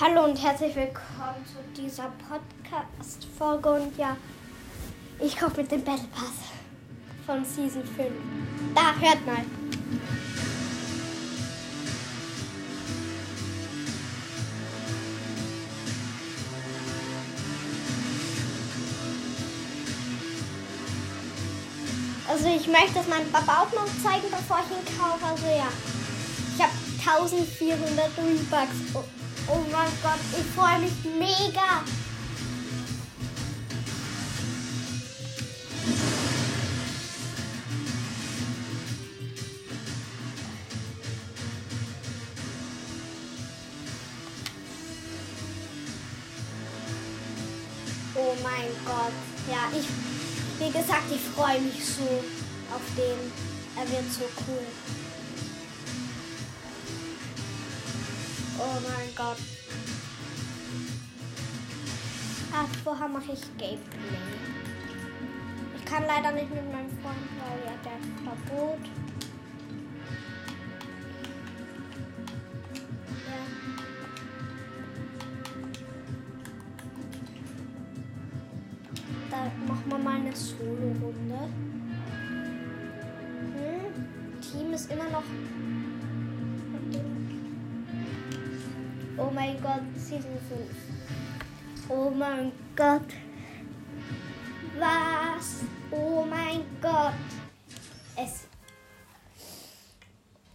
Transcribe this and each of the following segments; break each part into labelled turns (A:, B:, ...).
A: Hallo und herzlich willkommen zu dieser Podcast-Folge. Und ja, ich kaufe mit dem Battle Pass von Season 5. Da, hört mal. Also ich möchte es meinem Papa auch noch zeigen, bevor ich ihn kaufe. Also ja, ich habe 1400 Rebucks. Oh, mein Gott, ich freue mich mega. Oh mein Gott. Ja, ich, wie gesagt, ich freue mich so auf den. Er wird so cool. Oh mein Gott. Ah, vorher mache ich Gameplay. Ich kann leider nicht mit meinem Freund, weil er der Verbot. Ja. Da machen wir mal eine Solo-Runde. Hm? Team ist immer noch. Oh my god, Season 5. Oh my god. Was? Oh mein Gott. Es.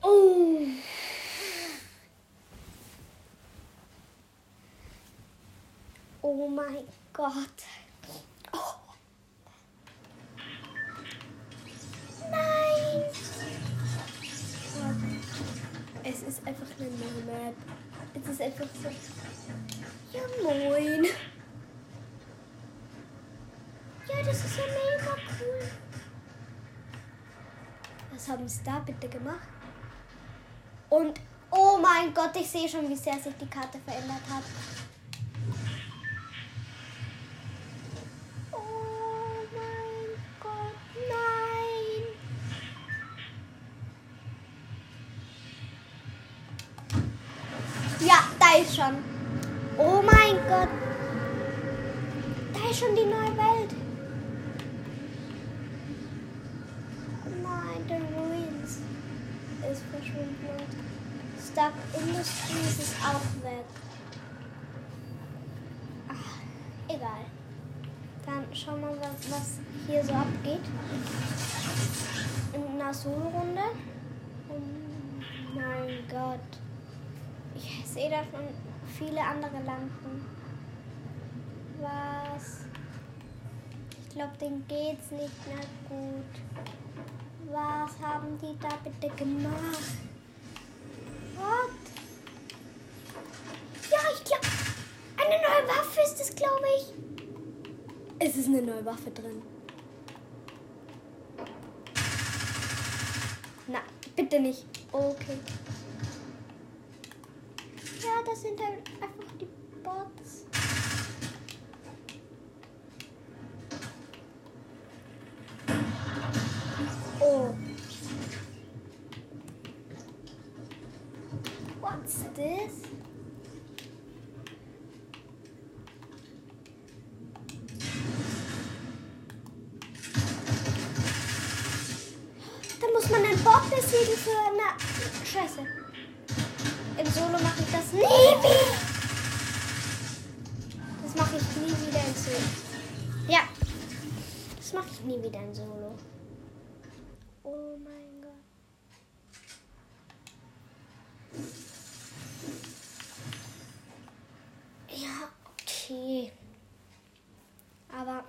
A: Oh. Oh mein Gott. Es ist einfach eine neue Map. Es ist einfach so. Ja, moin. Ja, das ist ja mega cool. Was haben sie da bitte gemacht? Und oh mein Gott, ich sehe schon, wie sehr sich die Karte verändert hat. Oh mein Gott, nein. Ja, da ist schon. Oh mein Gott. Da ist schon die neue Welt. Nein, der Ruins ist verschwunden. Stark Industries ist auch weg. Ach, egal. Dann schauen wir mal, was hier so abgeht. In einer Solo-Runde. Oh mein Gott. Ich sehe da schon viele andere Lampen. Was? Ich glaube, denen geht's nicht mehr gut. Was haben die da bitte gemacht? What? Ja, ich glaube, eine neue Waffe ist es, glaube ich. Es ist eine neue Waffe drin. Na, bitte nicht. Okay. Ja, das sind halt einfach die Bots. Oh. What's this? Da muss man einen Bot besiegen für eine Scheiße. Im Solo mache ich das nie wieder. Das mache ich nie wieder in Solo. Ja. Das mache ich nie wieder in Solo. Oh mein Gott. Ja, okay. Aber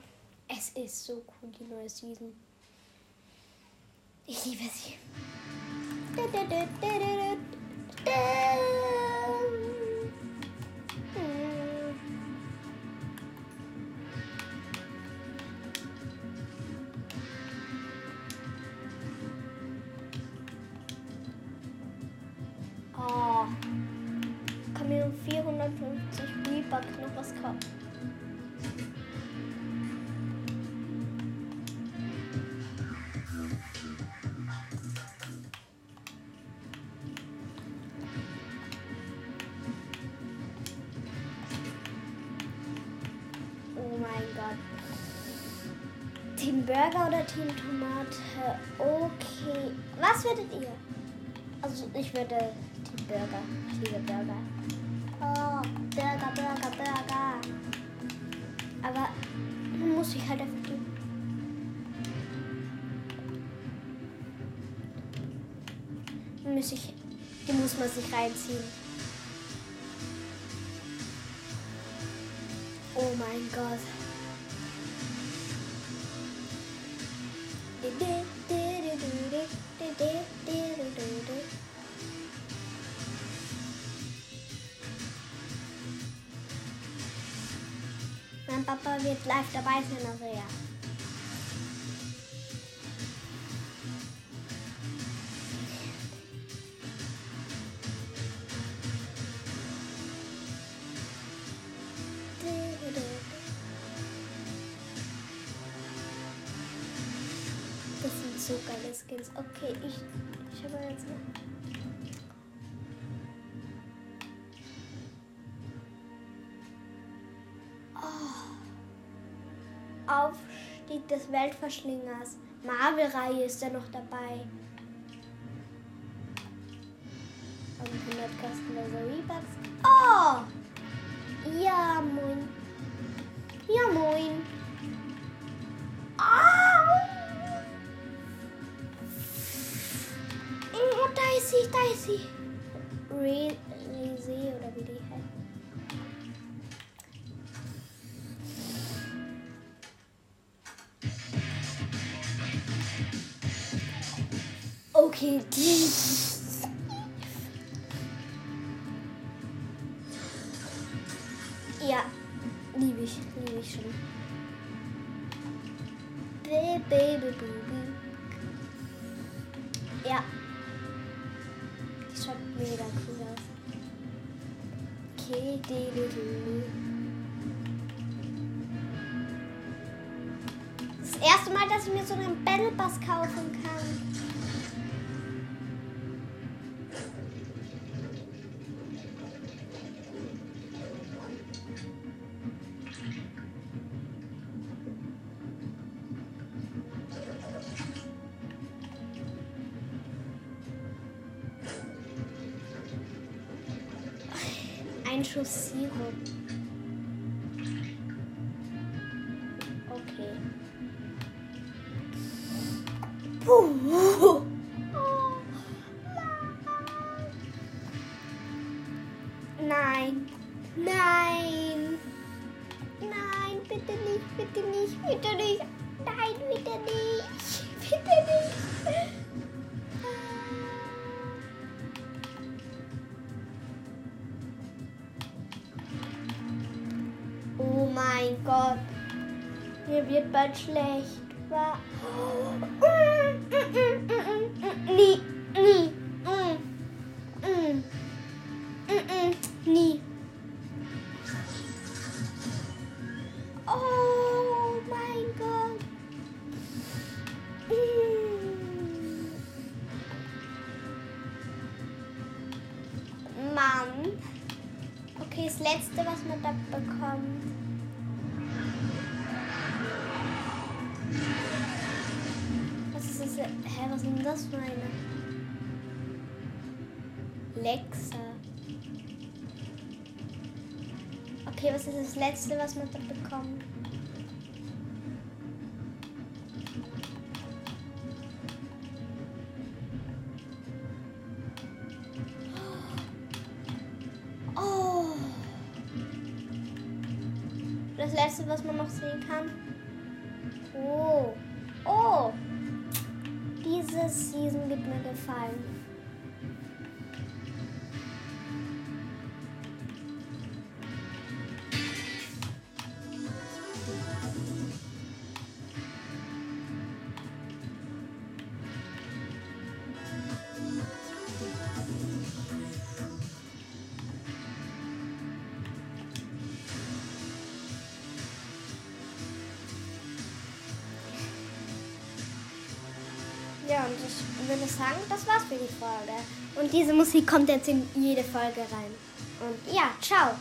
A: es ist so cool, die neue Season. Ich liebe sie. Oh. Kann mir um 450 Rebucks noch was kaufen. Mein Gott. Team Burger oder Team Tomate? Okay. Was würdet ihr? Also ich würde Team Burger. Ich liebe Burger. Oh, Burger, Burger, Burger. Aber muss ich halt einfach tun. Muss ich, die muss man sich reinziehen. Oh mein Gott. Mein Papa wird live dabei sein, also ja. So geile Skins. Okay, ich, ich habe jetzt noch. Oh. Aufstieg des Weltverschlingers. Marvel-Reihe ist ja noch dabei. Und 100 kostenlose Rebucks. Oh! Ja, moin. Ja, moin. Ist sie, da ist sie. Re Rese oder wie die heißt. Okay, die. Ja, liebe ich, liebe ich schon. Baby, baby, baby. Das erste Mal, dass ich mir so einen Battle Pass kaufen kann. Ein Schuss Sirup. Mein Gott. Mir wird bald schlecht. Wa- Nie, nie. Mm. Mm. Mm. Nie. Oh mein Gott. Mann. Okay, das letzte, was man da bekommt. Ist? Hä, was ist denn das für eine? Lexa. Okay, was ist das letzte, was man da bekommt? Oh. Das letzte, was man noch sehen kann. Oh. Oh. Diese Season wird mir gefallen. Und ich würde sagen, das war's für die Folge. Und diese Musik kommt jetzt in jede Folge rein. Und ja, ciao.